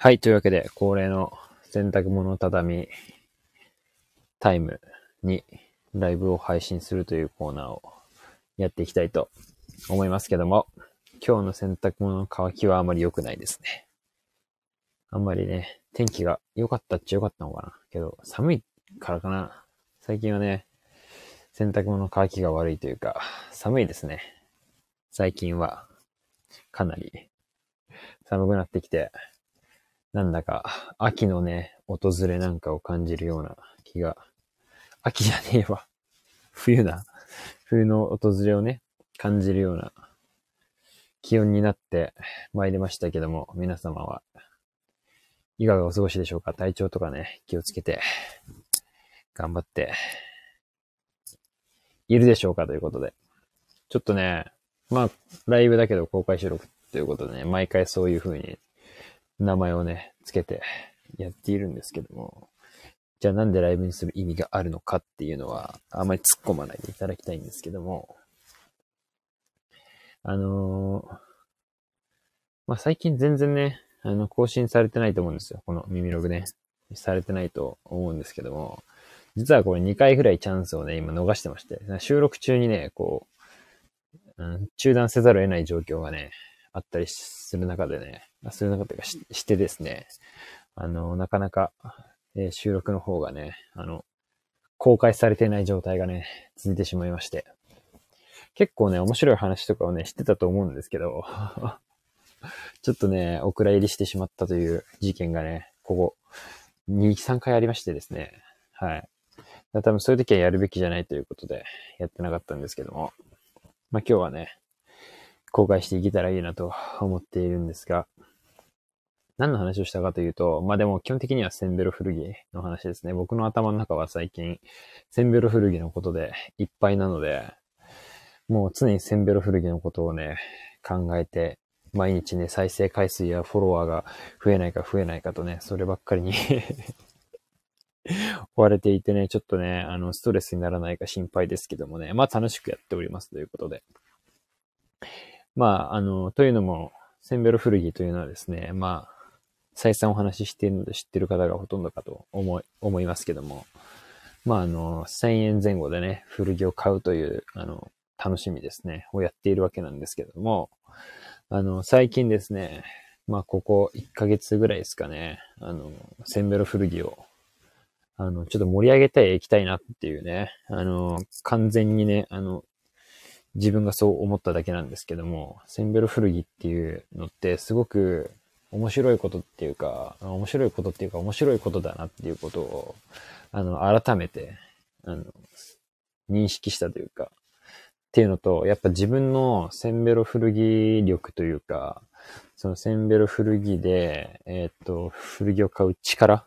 はい。というわけで、恒例の洗濯物畳タイムにライブを配信するというコーナーをやっていきたいと思いますけども、今日の洗濯物の乾きはあまり良くないですね。あんまりね、天気が良かったっちゃ良かったのかな。けど、寒いからかな。最近はね、洗濯物乾きが悪いというか、寒いですね。最近は、かなり寒くなってきて、なんだか、秋のね、訪れなんかを感じるような気が、秋じゃねえわ。冬な。冬の訪れをね、感じるような気温になって参りましたけども、皆様はいかがお過ごしでしょうか？体調とかね、気をつけて、頑張って、いるでしょうか？ということで。ちょっとね、まあ、ライブだけど公開収録ということでね、毎回そういう風に名前をね、つけてやっているんですけども、じゃあなんでライブにする意味があるのかっていうのは、あまり突っ込まないでいただきたいんですけども、あのー、まあ、最近全然ね、あの、更新されてないと思うんですよ。この耳ログね。されてないと思うんですけども、実はこれ2回ぐらいチャンスをね、今逃してまして、収録中にね、こう、うん、中断せざるを得ない状況がね、あったりする中でね、する中というかししてですね、あの、なかなか、えー、収録の方がね、あの、公開されてない状態がね、続いてしまいまして。結構ね、面白い話とかをね、知ってたと思うんですけど、ちょっとね、お蔵入りしてしまったという事件がね、ここ、2、3回ありましてですね、はい。多分そういう時はやるべきじゃないということで、やってなかったんですけども、まあ今日はね、公開していけたらいいなと思っているんですが、何の話をしたかというと、まあでも基本的にはセンベロ古着の話ですね。僕の頭の中は最近、センベロ古着のことでいっぱいなので、もう常にセンベロ古着のことをね、考えて、毎日ね、再生回数やフォロワーが増えないか増えないかとね、そればっかりに 追われていてね、ちょっとね、あの、ストレスにならないか心配ですけどもね、まあ楽しくやっておりますということで。まあ、あの、というのも、センベロ古着というのはですね、まあ、再三お話ししているので知ってる方がほとんどかと思い、思いますけども、まあ、あの、1000円前後でね、古着を買うという、あの、楽しみですね、をやっているわけなんですけども、あの、最近ですね、まあ、ここ1ヶ月ぐらいですかね、あの、センベロ古着を、あの、ちょっと盛り上げたい、行きたいなっていうね、あの、完全にね、あの、自分がそう思っただけなんですけども、センベロ古着っていうのってすごく面白いことっていうか、面白いことっていうか面白いことだなっていうことを、あの、改めて、あの、認識したというか、っていうのと、やっぱ自分のセンベロ古着力というか、そのセンベロ古着で、えー、っと、古着を買う力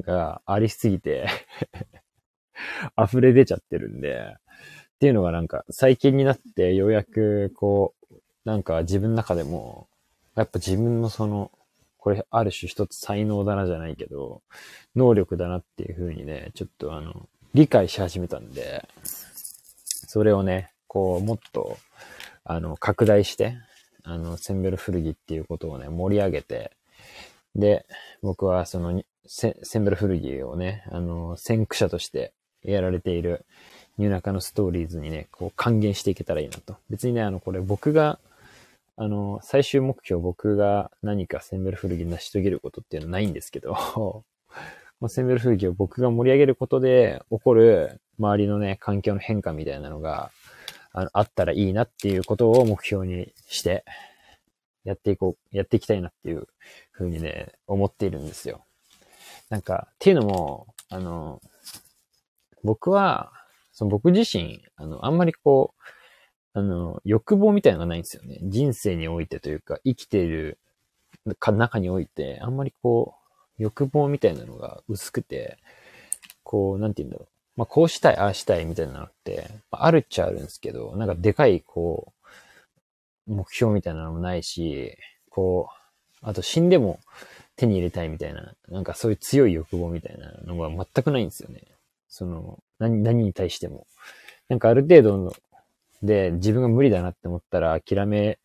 がありすぎて 溢れ出ちゃってるんで、っていうのがなんか最近になってようやくこう、なんか自分の中でも、やっぱ自分のその、これある種一つ才能だなじゃないけど、能力だなっていう風にね、ちょっとあの、理解し始めたんで、それをね、こう、もっと、あの、拡大して、あの、センベル古着っていうことをね、盛り上げて、で、僕はその、センベル古着をね、あの、先駆者としてやられている、ニューナカのストーリーズにね、こう還元していけたらいいなと。別にね、あの、これ僕が、あの、最終目標僕が何かセンベル古着成し遂げることっていうのはないんですけど、まあ、センベル古着を僕が盛り上げることで起こる周りのね、環境の変化みたいなのが、あの、あったらいいなっていうことを目標にして、やっていこう、やっていきたいなっていうふうにね、思っているんですよ。なんか、っていうのも、あの、僕は、その僕自身、あの、あんまりこう、あの、欲望みたいなのがないんですよね。人生においてというか、生きている中において、あんまりこう、欲望みたいなのが薄くて、こう、なんて言うんだろう。まあ、こうしたい、ああしたいみたいなのってま、あるっちゃあるんですけど、なんかでかい、こう、目標みたいなのもないし、こう、あと死んでも手に入れたいみたいな、なんかそういう強い欲望みたいなのが全くないんですよね。その、何、何に対しても。なんかある程度の、で、自分が無理だなって思ったら諦め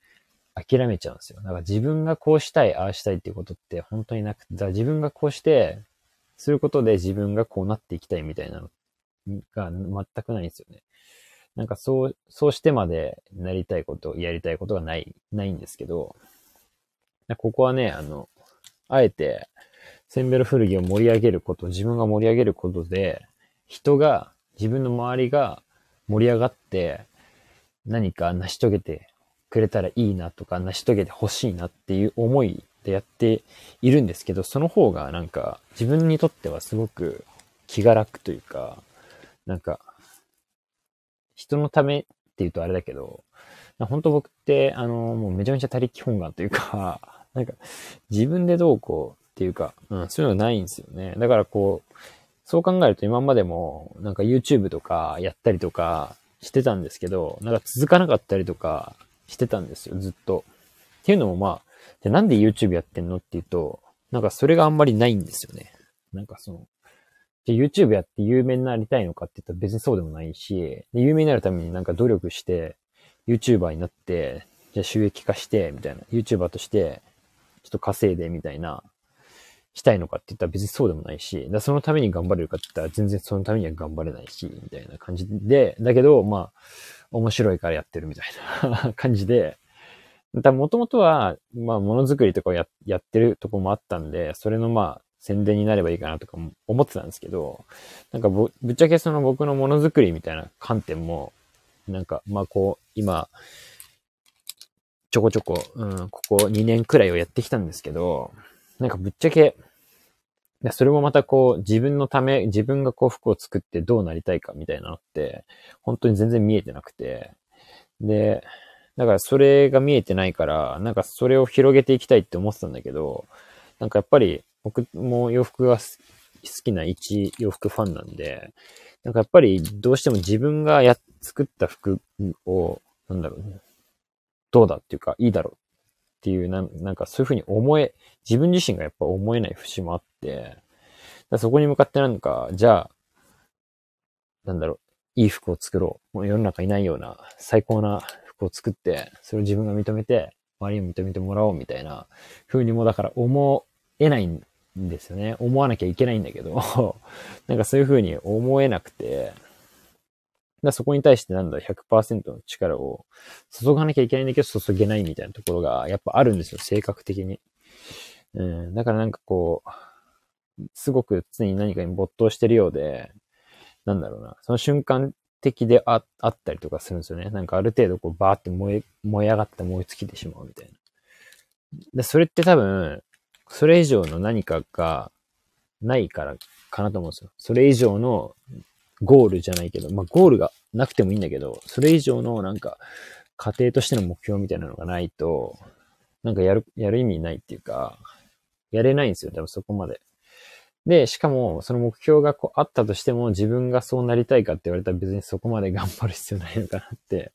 諦めちゃうんですよ。だから自分がこうしたい、ああしたいっていうことって本当になくて、だから自分がこうして、することで自分がこうなっていきたいみたいなのが全くないんですよね。なんかそう、そうしてまでなりたいこと、やりたいことがない、ないんですけど、ここはね、あの、あえて、センベル古着を盛り上げること、自分が盛り上げることで、人が、自分の周りが盛り上がって、何か成し遂げてくれたらいいなとか、成し遂げてほしいなっていう思いでやっているんですけど、その方がなんか自分にとってはすごく気が楽というか、なんか、人のためって言うとあれだけど、本当僕って、あの、もうめちゃめちゃ他力本願というか、なんか、自分でどうこうっていうか、うん、そういうのないんですよね。だからこう、そう考えると今までも、なんか YouTube とかやったりとかしてたんですけど、なんか続かなかったりとかしてたんですよ、ずっと。っていうのもまあ、でなんで YouTube やってんのっていうと、なんかそれがあんまりないんですよね。なんかその、じゃ YouTube やって有名になりたいのかって言ったら別にそうでもないし、で有名になるためになんか努力して、YouTuber になって、じゃあ収益化して、みたいな。YouTuber として、ちょっと稼いで、みたいな、したいのかって言ったら別にそうでもないし、だそのために頑張れるかって言ったら全然そのためには頑張れないし、みたいな感じで、だけど、まあ、面白いからやってるみたいな感じで、だもともとは、まあ、ものづくりとかをややってるとこもあったんで、それのまあ、宣伝になればいいかなとか思ってたんですけど、なんかぶっちゃけその僕のものづくりみたいな観点も、なんか、まあこう、今、ちょこちょこ、うん、ここ2年くらいをやってきたんですけど、なんかぶっちゃけ、それもまたこう、自分のため、自分がこう服を作ってどうなりたいかみたいなのって、本当に全然見えてなくて、で、だからそれが見えてないから、なんかそれを広げていきたいって思ってたんだけど、なんかやっぱり僕も洋服が好きな一洋服ファンなんで、なんかやっぱりどうしても自分がや、作った服を、なんだろう、ね、どうだっていうか、いいだろうっていう、なんなんかそういうふうに思え、自分自身がやっぱ思えない節もあって、そこに向かってなんか、じゃあ、なんだろう、いい服を作ろう。もう世の中いないような最高な服を作って、それを自分が認めて、周りに認めてもらおうみたいな風にもだから思えないんですよね。思わなきゃいけないんだけど なんかそういう風に思えなくて、だそこに対してなんだ、100%の力を注がなきゃいけないんだけど注げないみたいなところがやっぱあるんですよ、性格的に。うん、だからなんかこう、すごく常に何かに没頭してるようで、なんだろうな、その瞬間的でああったりとかするんですよね。なんかある程度こうバーって燃え、燃え上がって燃え尽きてしまうみたいな。で、それって多分、それ以上の何かがないからかなと思うんですよ。それ以上のゴールじゃないけど、まあゴールがなくてもいいんだけど、それ以上のなんか家庭としての目標みたいなのがないと、なんかやる、やる意味ないっていうか、やれないんですよ、多分そこまで。で、しかも、その目標がこうあったとしても、自分がそうなりたいかって言われたら別にそこまで頑張る必要ないのかなって、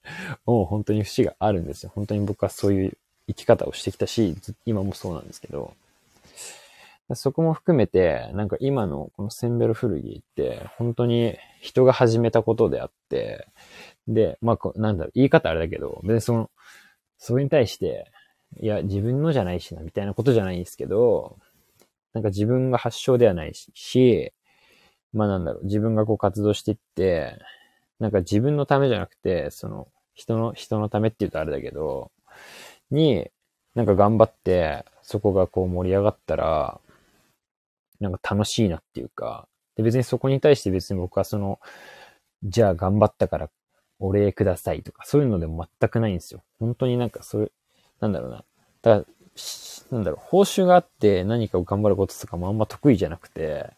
もう本当に節があるんですよ。本当に僕はそういう生き方をしてきたし、今もそうなんですけど、そこも含めて、なんか今のこのセンベル古着って、本当に人が始めたことであって、で、まあ、なんだろう、言い方あれだけど、別にその、それに対して、いや、自分のじゃないしな、みたいなことじゃないんですけど、なんか自分が発祥ではないし、まあなんだろう、自分がこう活動していって、なんか自分のためじゃなくて、その、人の、人のためって言うとあれだけど、に、なんか頑張って、そこがこう盛り上がったら、なんか楽しいなっていうか、で別にそこに対して別に僕はその、じゃあ頑張ったからお礼くださいとか、そういうのでも全くないんですよ。本当になんかそういう、なんだろうな。だから、なんだろう、報酬があって何かを頑張ることとかもあんま得意じゃなくて、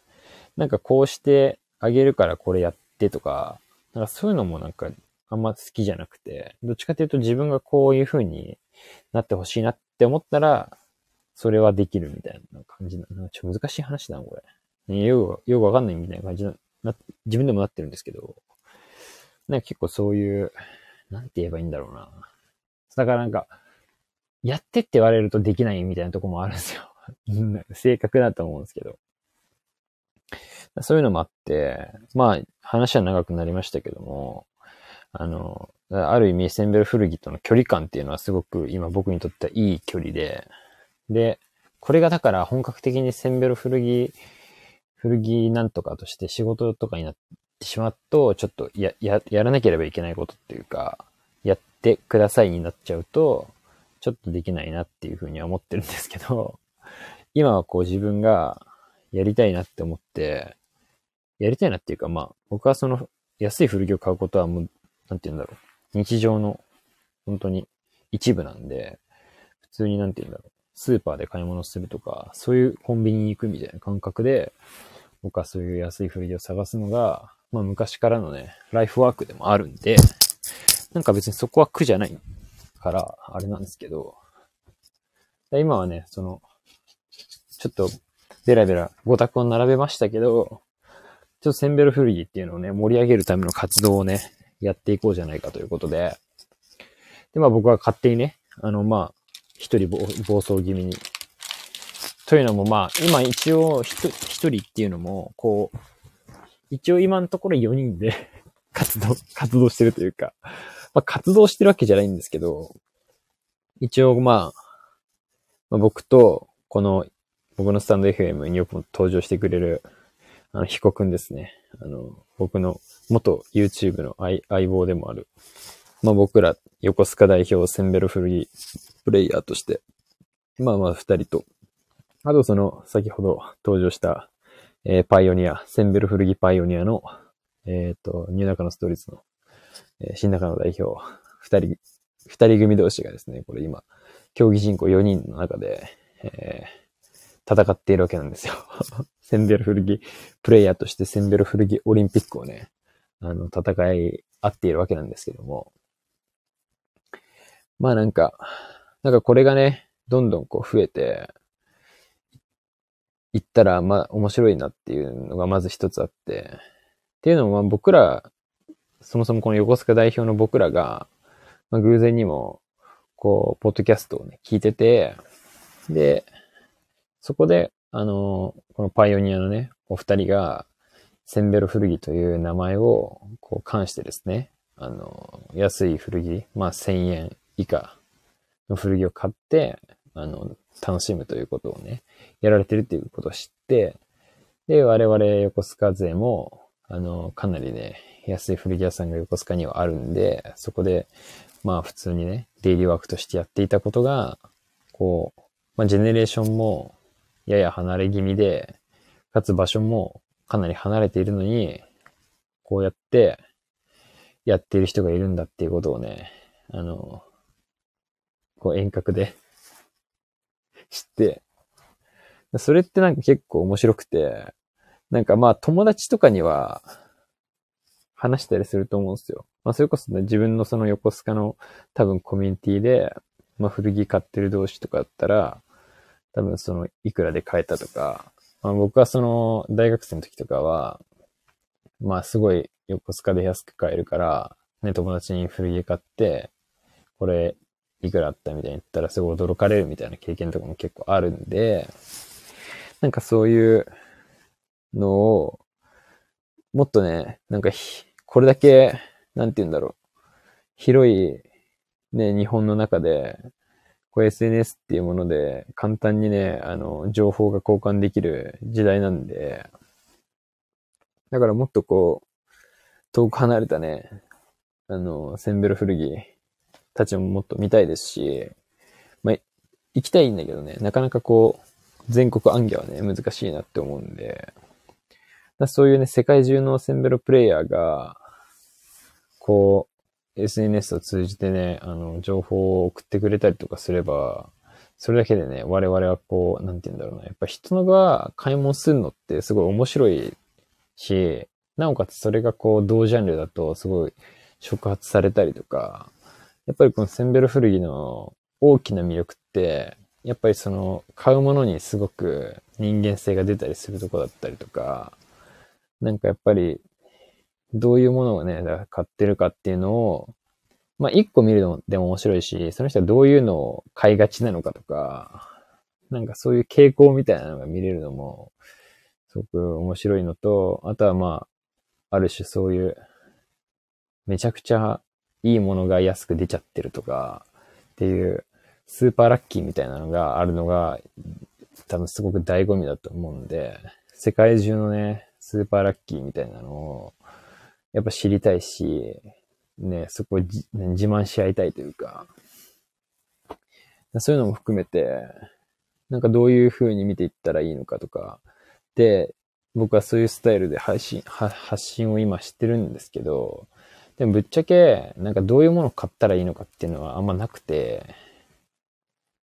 なんかこうしてあげるからこれやってとか、なんかそういうのもなんかあんま好きじゃなくて、どっちかというと自分がこういう風になってほしいなって思ったら、それはできるみたいな感じな。なんかちょっと難しい話だな、これ。ね、よく、よくわかんないみたいな感じな、な、自分でもなってるんですけど、なんか結構そういう、なんて言えばいいんだろうな。だからなんか、やってって言われるとできないみたいなとこもあるんですよ。正確だと思うんですけど。そういうのもあって、まあ、話は長くなりましたけども、あの、ある意味センベロ古着との距離感っていうのはすごく今僕にとってはいい距離で、で、これがだから本格的にセンベロ古着、古着なんとかとして仕事とかになってしまうと、ちょっとや、や、やらなければいけないことっていうか、やってくださいになっちゃうと、ちょっとできないなっていうふうには思ってるんですけど、今はこう自分がやりたいなって思って、やりたいなっていうか、まあ、僕はその安い古着を買うことはもう、なんて言うんだろう。日常の、本当に一部なんで、普通になんて言うんだろう。スーパーで買い物するとか、そういうコンビニに行くみたいな感覚で、僕はそういう安い古着を探すのが、まあ昔からのね、ライフワークでもあるんで、なんか別にそこは苦じゃないから、あれなんですけど、今はね、その、ちょっと、ベラベラ5択を並べましたけど、ちょっとセンベルフルギっていうのをね、盛り上げるための活動をね、やっていこうじゃないかということで、で、まあ僕は勝手にね、あの、まあ、一人暴走気味に。というのもまあ、今一応一人っていうのも、こう、一応今のところ4人で 活動、活動してるというか、まあ活動してるわけじゃないんですけど、一応まあ、まあ、僕と、この、僕のスタンド FM によく登場してくれるあの、彦くんですね。あの、僕の元 YouTube の相相棒でもある。まあ僕ら、横須賀代表センベロフリープレイヤーとして、まあまあ二人と、あとその、先ほど登場した、えー、パイオニア、センベロ古着パイオニアの、えっ、ー、と、ニューナカのストーリーズの、えー、新中の代表、二人、二人組同士がですね、これ今、競技人口4人の中で、えー、戦っているわけなんですよ。センベル古着プレイヤーとしてセンベル古着オリンピックをね、あの、戦い合っているわけなんですけども。まあなんか、なんかこれがね、どんどんこう増えて、いったら、まあ面白いなっていうのがまず一つあって、っていうのも僕ら、そもそもこの横須賀代表の僕らが、まあ偶然にも、こう、ポッドキャストをね、聞いてて、で、そこで、あの、このパイオニアのね、お二人が、センベロ古着という名前を、こう、関してですね、あの、安い古着、まあ1000円以下の古着を買って、あの、楽しむということをね、やられてるっていうことを知って、で、我々横須賀勢も、あの、かなりね、安い古着屋さんが横須賀にはあるんで、そこで、まあ普通にね、デイリーワークとしてやっていたことが、こう、まあジェネレーションもやや離れ気味で、かつ場所もかなり離れているのに、こうやってやっている人がいるんだっていうことをね、あの、こう遠隔で知って、それってなんか結構面白くて、なんかまあ友達とかには話したりすると思うんですよ。まあそれこそね、自分のその横須賀の多分コミュニティで、まあ古着買ってる同士とかだったら、多分その、いくらで買えたとか、まあ、僕はその、大学生の時とかは、まあすごい横須賀で安く買えるから、ね、友達に古着買って、これ、いくらあったみたいに言ったらすごい驚かれるみたいな経験とかも結構あるんで、なんかそういうのを、もっとね、なんかこれだけ、なんて言うんだろう。広い、ね、日本の中で、こう SNS っていうもので簡単にね、あの、情報が交換できる時代なんで、だからもっとこう、遠く離れたね、あの、センベロ古着たちももっと見たいですし、まあ、行きたいんだけどね、なかなかこう、全国暗記はね、難しいなって思うんで、そういうね、世界中のセンベロプレイヤーが、こう、SNS を通じてね、あの、情報を送ってくれたりとかすれば、それだけでね、我々はこう、なんて言うんだろうな。やっぱ人のが買い物するのってすごい面白いし、なおかつそれがこう、同ジャンルだとすごい触発されたりとか、やっぱりこのセンベル古着の大きな魅力って、やっぱりその、買うものにすごく人間性が出たりするとこだったりとか、なんかやっぱりどういうものをね、買ってるかっていうのを、まあ、一個見るのでも面白いし、その人はどういうのを買いがちなのかとか、なんかそういう傾向みたいなのが見れるのも、すごく面白いのと、あとはまあ、ある種そういう、めちゃくちゃいいものが安く出ちゃってるとか、っていうスーパーラッキーみたいなのがあるのが、多分すごく醍醐味だと思うんで、世界中のね、スーパーラッキーみたいなのを、やっぱ知りたいし、ね、そこ自慢し合いたいというか、そういうのも含めて、なんかどういう風に見ていったらいいのかとか、で、僕はそういうスタイルで配信、発信を今してるんですけど、でもぶっちゃけ、なんかどういうものを買ったらいいのかっていうのはあんまなくて、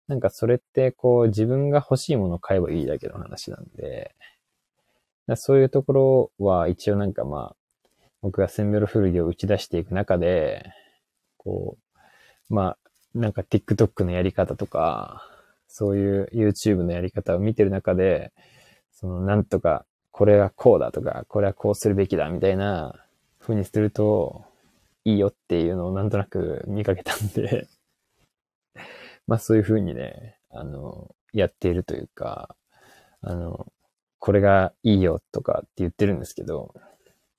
なんかそれってこう自分が欲しいものを買えばいいだけの話なんで、そういうところは一応なんかまあ、僕がセンベロ古着を打ち出していく中で、こう、まあ、なんか TikTok のやり方とか、そういう YouTube のやり方を見てる中で、そのなんとかこれはこうだとか、これはこうするべきだみたいな風にするといいよっていうのをなんとなく見かけたんで。まあそういう風にね、あの、やっているというか、あの、これがいいよとかって言ってるんですけど、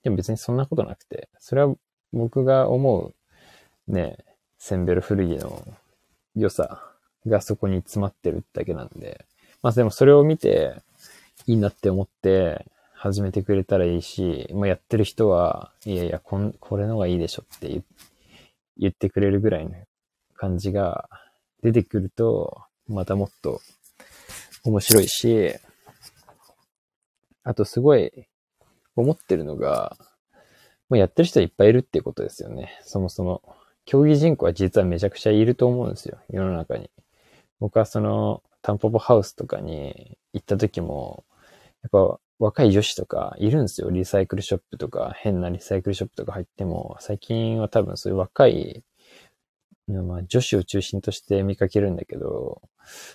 でも別にそんなことなくて、それは僕が思うね、センベル古着の良さがそこに詰まってるだけなんで、まあでもそれを見ていいなって思って始めてくれたらいいし、まあやってる人は、いやいや、こんこれのがいいでしょって言ってくれるぐらいの感じが出てくると、またもっと面白いし、あとすごい思ってるのが、もうやってる人いっぱいいるっていうことですよね。そもそも。競技人口は実はめちゃくちゃいると思うんですよ。世の中に。僕はその、タンポポハウスとかに行った時も、やっぱ若い女子とかいるんですよ。リサイクルショップとか、変なリサイクルショップとか入っても、最近は多分そういう若い、まあ女子を中心として見かけるんだけど、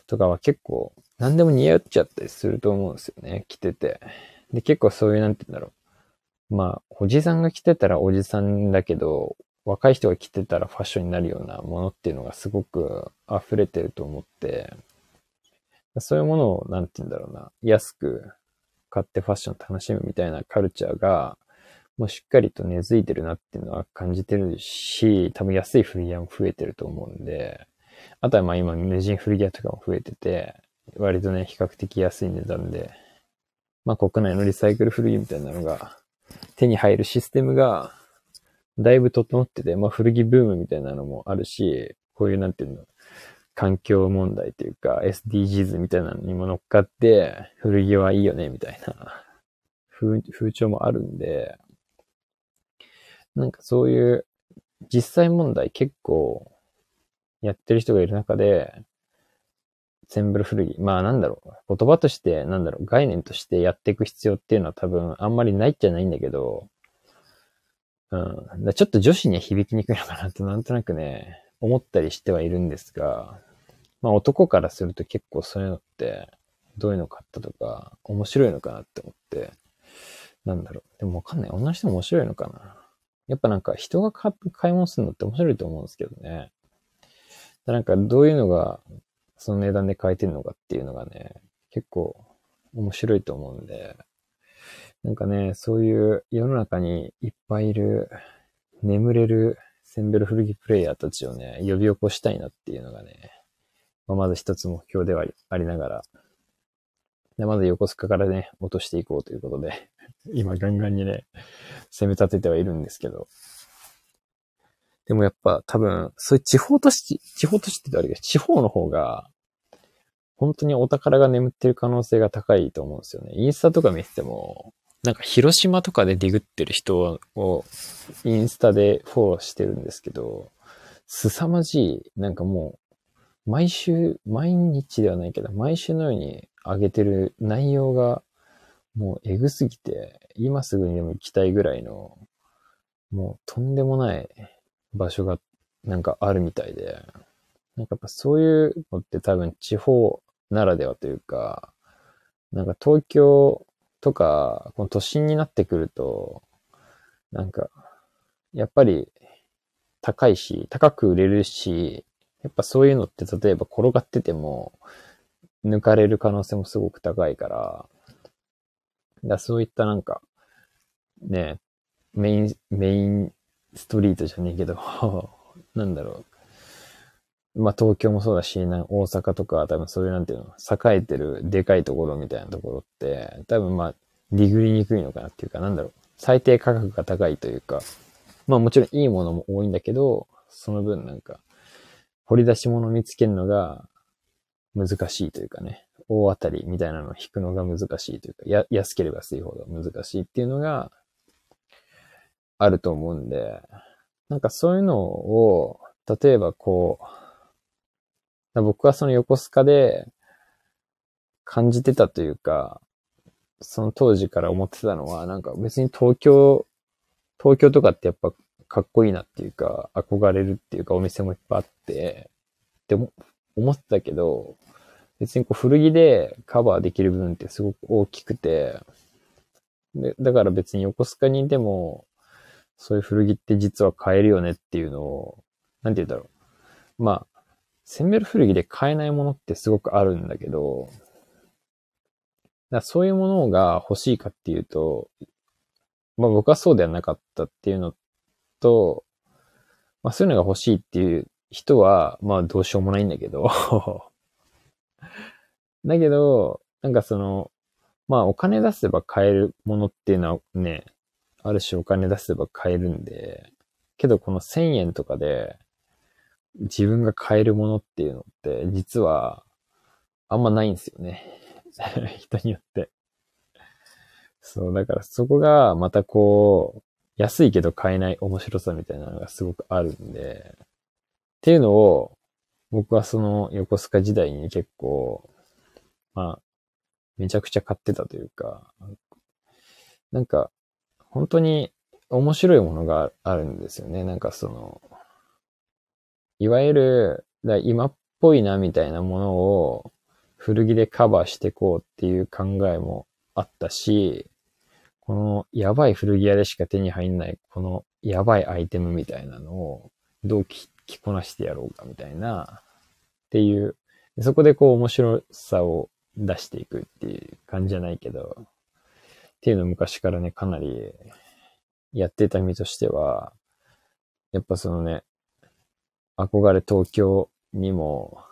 とかは結構何でも似合っちゃったりすると思うんですよね。着てて。で、結構そういう、なんて言うんだろう。まあ、おじさんが着てたらおじさんだけど、若い人が着てたらファッションになるようなものっていうのがすごく溢れてると思って、そういうものを、なんて言うんだろうな、安く買ってファッション楽しむみたいなカルチャーが、もうしっかりと根付いてるなっていうのは感じてるし、多分安い古着屋も増えてると思うんで、あとはまあ今無人古着屋とかも増えてて、割とね、比較的安い値段で、まあ国内のリサイクル古着みたいなのが手に入るシステムがだいぶ整ってて、まあ古着ブームみたいなのもあるし、こういうなんていうの、環境問題というか SDGs みたいなのにも乗っかって古着はいいよねみたいな 風潮もあるんで、なんかそういう実際問題結構やってる人がいる中で、センブル古着。まあなんだろう。言葉として、なんだろう。概念としてやっていく必要っていうのは多分あんまりないっちゃないんだけど、うん。ちょっと女子には響きにくいのかなってなんとなくね、思ったりしてはいるんですが、まあ男からすると結構そういうのって、どういうの買ったとか、面白いのかなって思って、なんだろう。でもわかんない。女の人面白いのかな。やっぱなんか人が買い物するのって面白いと思うんですけどね。なんかどういうのがその値段で買えてるのかっていうのがね、結構面白いと思うんで、なんかね、そういう世の中にいっぱいいる眠れるセンベル古着プレイヤーたちをね、呼び起こしたいなっていうのがね、まあ、まず一つ目標ではありながら、でまず横須賀からね、落としていこうということで、今ガンガンにね、攻め立ててはいるんですけど、でもやっぱ多分、そういう地方都市、地方都市ってあれけど、地方の方が、本当にお宝が眠ってる可能性が高いと思うんですよね。インスタとか見てても、なんか広島とかでディグってる人をインスタでフォローしてるんですけど、凄まじい、なんかもう、毎週、毎日ではないけど、毎週のように上げてる内容が、もうエグすぎて、今すぐにでも行きたいぐらいの、もうとんでもない場所がなんかあるみたいで、なんかやっぱそういうのって多分地方ならではというか、なんか東京とか、この都心になってくると、なんか、やっぱり高いし、高く売れるし、やっぱそういうのって例えば転がってても、抜かれる可能性もすごく高いから、だそういったなんか、ね、メイン、メインストリートじゃねえけど、なんだろう。まあ、東京もそうだし、な大阪とか、多分そういうなんていうの、栄えてるでかいところみたいなところって、多分まあ、ディグりにくいのかなっていうか、なんだろう。最低価格が高いというか、まあもちろんいいものも多いんだけど、その分なんか、掘り出し物見つけるのが難しいというかね、大当たりみたいなのを引くのが難しいというか、や、安ければ安いほど難しいっていうのがあると思うんで、なんかそういうのを、例えばこう、僕はその横須賀で感じてたというか、その当時から思ってたのは、なんか別に東京、東京とかってやっぱかっこいいなっていうか、憧れるっていうか、お店もいっぱいあって、って思ってたけど、別にこう古着でカバーできる部分ってすごく大きくて、で、だから別に横須賀にいても、そういう古着って実は買えるよねっていうのを、なんて言うんだろう。まあ、センベル古着で買えないものってすごくあるんだけど、だそういうものが欲しいかっていうと、まあ僕はそうではなかったっていうのと、まあそういうのが欲しいっていう人は、まあどうしようもないんだけど だけど、なんかその、まあお金出せば買えるものっていうのはね、ある種お金出せば買えるんで、けどこの1000円とかで自分が買えるものっていうのって実はあんまないんですよね。人によって。そう、だからそこがまたこう、安いけど買えない面白さみたいなのがすごくあるんで、っていうのを、僕はその横須賀時代に結構、まあ、めちゃくちゃ買ってたというか、なんか、本当に面白いものがあるんですよね。なんかその、いわゆる、だ今っぽいなみたいなものを古着でカバーしていこうっていう考えもあったし、このやばい古着屋でしか手に入んない、このやばいアイテムみたいなのをどう着こなしてやろうかみたいな、っていう、そこでこう面白さを出していくっていう感じじゃないけど、っていうの昔からね、かなりやってた身としては、やっぱそのね、憧れ東京にも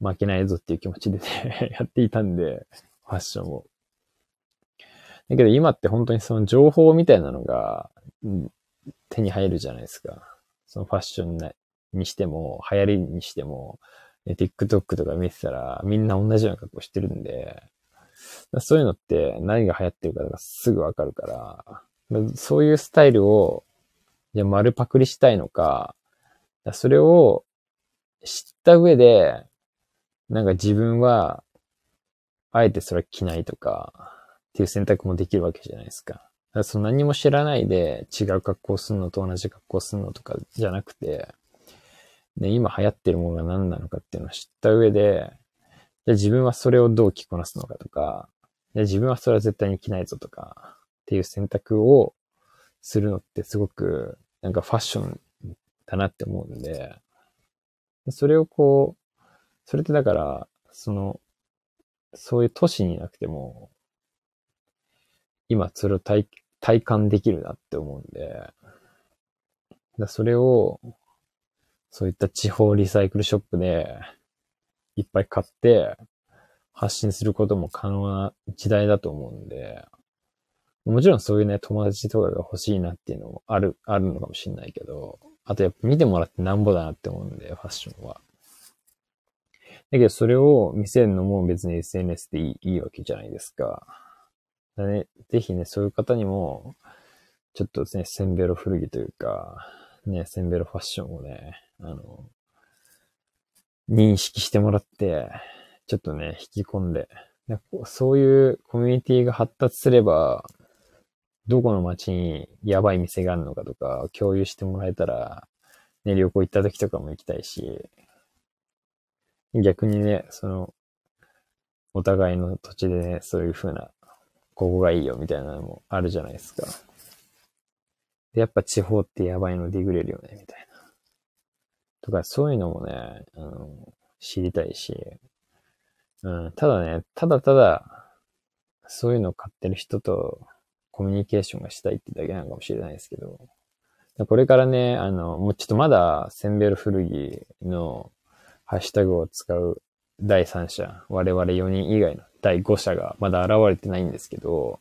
負けないぞっていう気持ちでね やっていたんで、ファッションを。だけど今って本当にその情報みたいなのが、手に入るじゃないですか。そのファッションにしても、流行りにしても、TikTok とか見てたら、みんな同じような格好してるんで、そういうのって何が流行ってるかがすぐわかるから、そういうスタイルを、じゃ丸パクリしたいのか、それを知った上で、なんか自分は、あえてそれ着ないとか、っていう選択もできるわけじゃないですか。かその何も知らないで違う格好するのと同じ格好するのとかじゃなくて、ね、今流行ってるものが何なのかっていうのを知った上で、じゃ自分はそれをどう着こなすのかとか、じゃ自分はそれは絶対に着ないぞとか、っていう選択をするのってすごくなんかファッションだなって思うんで、それをこう、それってだから、その、そういう都市になくても、今それを体体感できるなって思うんで、だそれを、そういった地方リサイクルショップでいっぱい買って発信することも可能な時代だと思うんで、もちろんそういうね、友達とかが欲しいなっていうのもある、あるのかもしれないけど、あとやっぱ見てもらってなんぼだなって思うんで、ファッションは。だけどそれを見せるのも別に SNS でいいいいわけじゃないですか。だね、ぜひね、そういう方にも、ちょっとですね、センベロ古着というか、ね、センベロファッションをね、あの、認識してもらって、ちょっとね、引き込んで、そういうコミュニティが発達すれば、どこの街にやばい店があるのかとか共有してもらえたら、ね、旅行行った時とかも行きたいし、逆にね、その、お互いの土地でね、そういう風なここがいいよみたいなのもあるじゃないですか。やっぱ地方ってやばいのディグれるよね、みたいな。とか、そういうのもね、あの、知りたいし、うん、ただね、ただただ、そういうのを買ってる人とコミュニケーションがしたいってだけなのかもしれないですけど、これからね、あの、もうちょっとまだセンベル古着のハッシュタグを使う第三者、我々4人以外の第5者がまだ現れてないんですけど、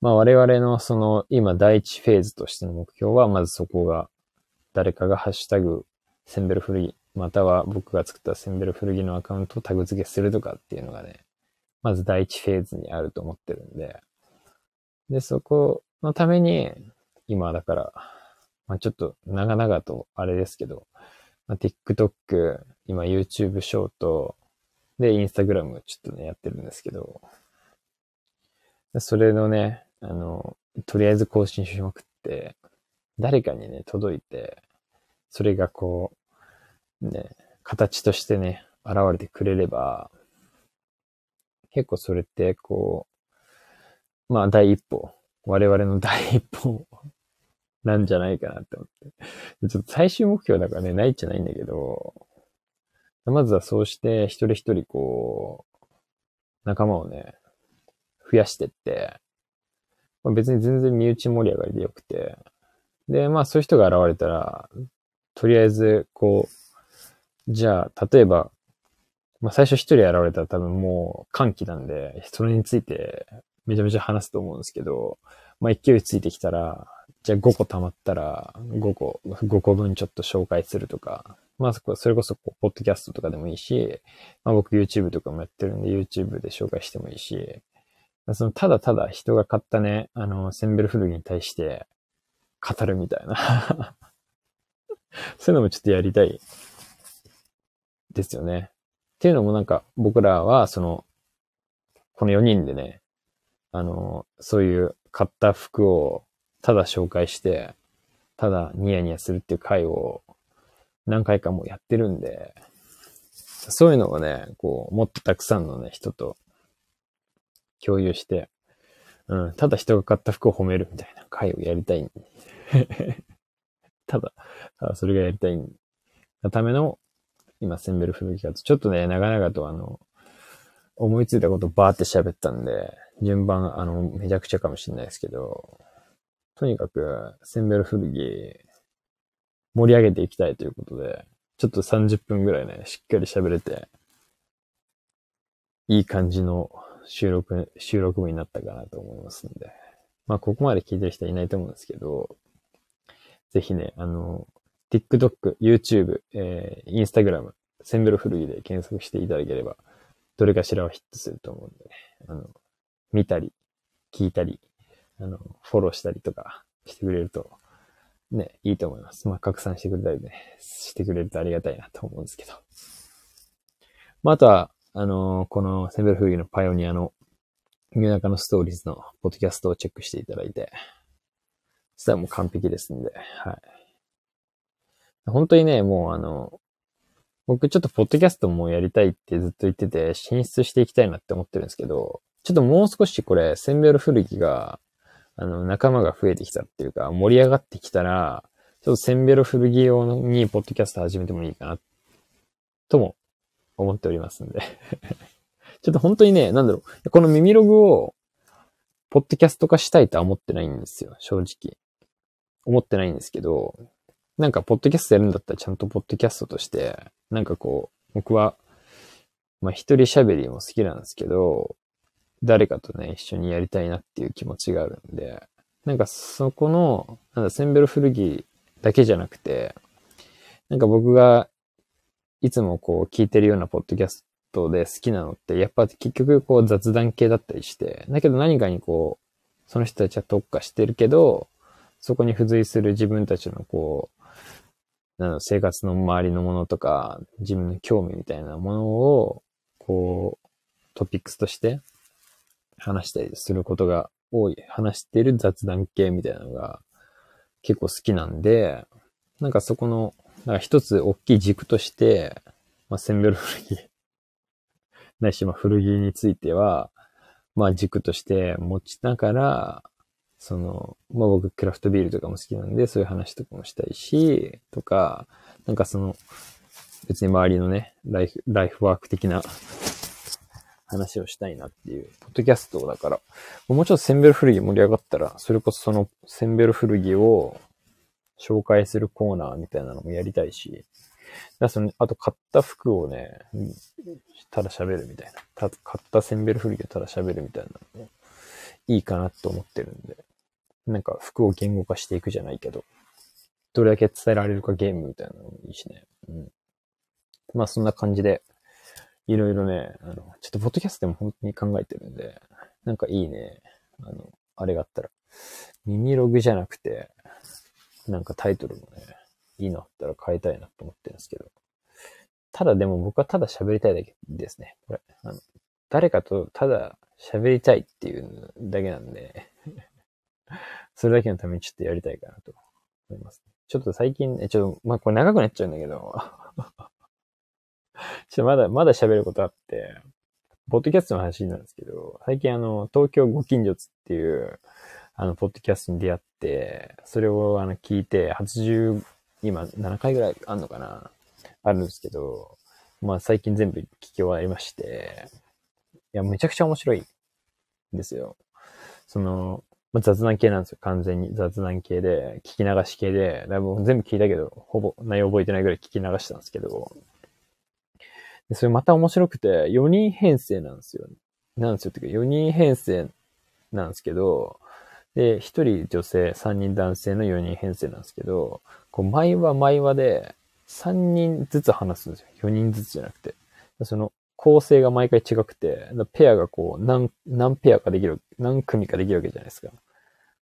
まあ我々のその今第1フェーズとしての目標は、まずそこが誰かがハッシュタグセンベル古着、または僕が作ったセンベル古着のアカウントをタグ付けするとかっていうのがね、まず第1フェーズにあると思ってるんで、で、そこのために、今だから、まあちょっと長々とあれですけど、まあ、TikTok、今 YouTube ショート、で、Instagram ちょっとね、やってるんですけど、それのね、あの、とりあえず更新しまくって、誰かにね、届いて、それがこう、ね、形としてね、現れてくれれば、結構それってこう、まあ第一歩、我々の第一歩なんじゃないかなって思って。ちょっと最終目標だからね、ないっちゃないんだけど、まずはそうして一人一人こう、仲間をね、増やしてって、まあ、別に全然身内盛り上がりでよくて、で、まあそういう人が現れたら、とりあえず、こう、じゃあ、例えば、まあ最初一人現れたら多分もう歓喜なんで、それについてめちゃめちゃ話すと思うんですけど、まあ勢いついてきたら、じゃあ5個溜まったら5個、5個分ちょっと紹介するとか、まあそれこそこう、ポッドキャストとかでもいいし、まあ僕 YouTube とかもやってるんで YouTube で紹介してもいいし、そのただただ人が買ったね、あの、センベル古着に対して語るみたいな そういうのもちょっとやりたいですよね。っていうのもなんか僕らはその、この4人でね、あの、そういう買った服をただ紹介して、ただニヤニヤするっていう回を何回かもうやってるんで、そういうのをね、こう、もっとたくさんのね、人と共有して、うん、ただ人が買った服を褒めるみたいな回をやりたい。ただ、ただそれがやりたいがための、今、センベル古着活。ちょっとね、長々とあの、思いついたことバーって喋ったんで、順番、あの、めちゃくちゃかもしれないですけど、とにかく、センベル古着、盛り上げていきたいということで、ちょっと30分ぐらいね、しっかり喋れて、いい感じの収録、収録部になったかなと思いますんで。まあ、ここまで聞いてる人はいないと思うんですけど、ぜひね、あの、TikTok、YouTube、えー、Instagram、センベルフルギで検索していただければ、どれかしらはヒットすると思うんでね、あの、見たり、聞いたり、あの、フォローしたりとかしてくれると、ね、いいと思います。まあ、拡散してくれたりね、してくれるとありがたいなと思うんですけど。まあ、あとは、あのー、このセンベルフーギのパイオニアの夜中のストーリーズのポッドキャストをチェックしていただいて、そしたらもう完璧ですんで、はい。本当にね、もうあの、僕ちょっとポッドキャストもやりたいってずっと言ってて、進出していきたいなって思ってるんですけど、ちょっともう少しこれ、センベル古着が、あの、仲間が増えてきたっていうか、盛り上がってきたら、ちょっとセンベル古着用にポッドキャスト始めてもいいかな、とも思っておりますんで ちょっと本当にね、なんだろう。この耳ログを、ポッドキャスト化したいとは思ってないんですよ、正直。思ってないんですけど、なんか、ポッドキャストやるんだったらちゃんとポッドキャストとして、なんかこう、僕は、まあ一人喋りも好きなんですけど、誰かとね、一緒にやりたいなっていう気持ちがあるんで、なんかそこの、なんだ、センベル古着だけじゃなくて、なんか僕がいつもこう聞いてるようなポッドキャストで好きなのって、やっぱ結局こう雑談系だったりして、だけど何かにこう、その人たちは特化してるけど、そこに付随する自分たちのこう、な生活の周りのものとか、自分の興味みたいなものを、こう、トピックスとして話したりすることが多い、話してる雑談系みたいなのが結構好きなんで、なんかそこのなんか一つ大きい軸として、まあ、センベロ古着、ないし、まあ、古着については、まあ、軸として持ちながら、その、まあ、僕、クラフトビールとかも好きなんで、そういう話とかもしたいし、とか、なんかその、別に周りのね、ライフ、ライフワーク的な話をしたいなっていう、ポッドキャストだから、もうちょっとセンベル古着盛り上がったら、それこそそのセンベル古着を紹介するコーナーみたいなのもやりたいし、だその、あと買った服をね、ただ喋るみたいな。た買ったセンベル古着をただ喋るみたいなのもいいかなと思ってるんで。なんか服を言語化していくじゃないけど、どれだけ伝えられるかゲームみたいなのもいいしね。うん。まあそんな感じで、いろいろね、あの、ちょっとポッドキャストでも本当に考えてるんで、なんかいいね、あの、あれがあったら、耳ログじゃなくて、なんかタイトルもね、いいのあったら変えたいなと思ってるんですけど。ただでも僕はただ喋りたいだけですね。これ。あの、誰かとただ喋りたいっていうだけなんで それだけのためにちょっとやりたいかなと思います。ちょっと最近ね、ちょっと、まあ、これ長くなっちゃうんだけど ちょっとまだ、まだ喋ることあって、ポッドキャストの話なんですけど、最近あの、東京ご近所つっていう、あの、ポッドキャストに出会って、それをあの、聞いて、80、今7回ぐらいあんのかな？あるんですけど、まあ最近全部聞き終わりまして、いや、めちゃくちゃ面白いんですよ。その、まあ、雑談系なんですよ。完全に雑談系で、聞き流し系で、だいぶ全部聞いたけど、ほぼ内容覚えてないぐらい聞き流したんですけど、でそれまた面白くて、4人編成なんですよ。なんですよ。ってか、4人編成なんですけど、で、1人女性、3人男性の4人編成なんですけど、こう、毎話毎話で、3人ずつ話すんですよ。4人ずつじゃなくて。その、構成が毎回違くて、ペアがこう、何、何ペアかできる、何組かできるわけじゃないですか。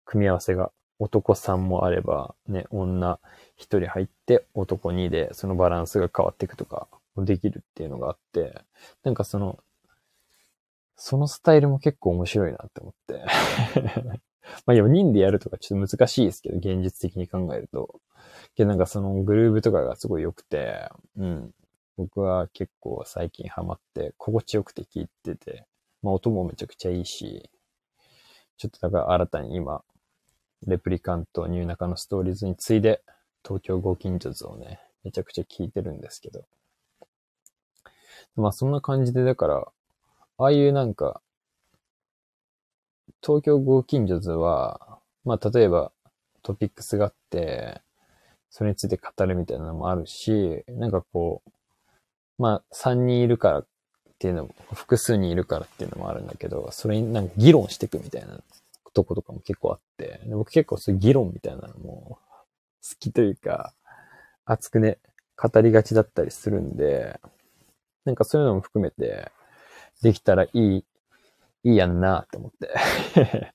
組み合わせが。男3もあれば、ね、女1人入って男2で、そのバランスが変わっていくとか、できるっていうのがあって、なんかその、そのスタイルも結構面白いなって思って まあ4人でやるとかちょっと難しいですけど、現実的に考えると。けどなんかそのグルーブとかがすごい良くて、うん。僕は結構最近ハマって心地よくて聴いてて、まあ音もめちゃくちゃいいし、ちょっとだから新たに今、レプリカントニューナカのストーリーズに次いで東京ご近所図をね、めちゃくちゃ聴いてるんですけど。まあそんな感じでだから、ああいうなんか、東京ご近所図は、まあ例えばトピックスがあって、それについて語るみたいなのもあるし、なんかこう、まあ3人いるからっていうのも、複数人いるからっていうのもあるんだけど、それになんか議論していくみたいなとことかも結構あって、で僕結構そういう議論みたいなのも好きというか、熱くね、語りがちだったりするんで、なんかそういうのも含めて、できたらいい、いいやんなって思って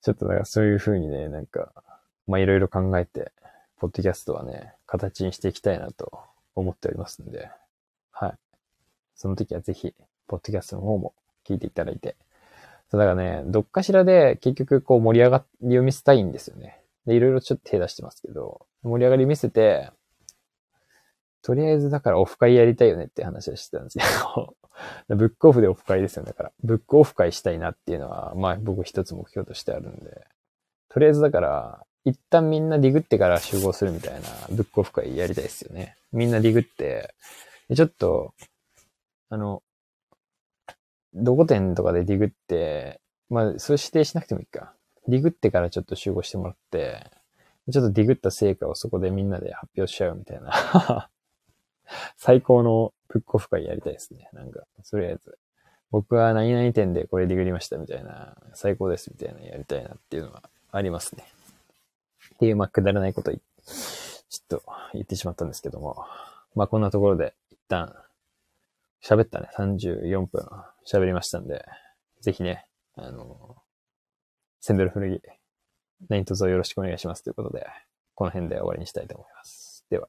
ちょっとだからそういう風にね、なんか、まあいろいろ考えて、ポッドキャストはね、形にしていきたいなと思っておりますんで、はい。その時はぜひ、ポッドキャストの方も聞いていただいて。だからね、どっかしらで結局こう盛り上がりを見せたいんですよね。で、いろいろちょっと手出してますけど、盛り上がり見せて、とりあえずだからオフ会やりたいよねって話をしてたんですけど ブックオフでオフ会ですよ、だから。ブックオフ会したいなっていうのは、まあ僕一つ目標としてあるんで。とりあえずだから、一旦みんなディグってから集合するみたいなブックオフ会やりたいですよね。みんなディグって、ちょっと、あの、どこ店とかでディグって、まあ、それ指定しなくてもいいか。ディグってからちょっと集合してもらって、ちょっとディグった成果をそこでみんなで発表しちゃうみたいな最高のブックオフ会やりたいですね。なんか、とりあえず。僕は何々店でこれディグりましたみたいな、最高ですみたいなやりたいなっていうのはありますね。っていう、まあ、くだらないことちょっと言ってしまったんですけども。まあ、こんなところで一旦、喋ったね。34分喋りましたんで、ぜひね、あの、センベル古着、何卒よろしくお願いしますということで、この辺で終わりにしたいと思います。では。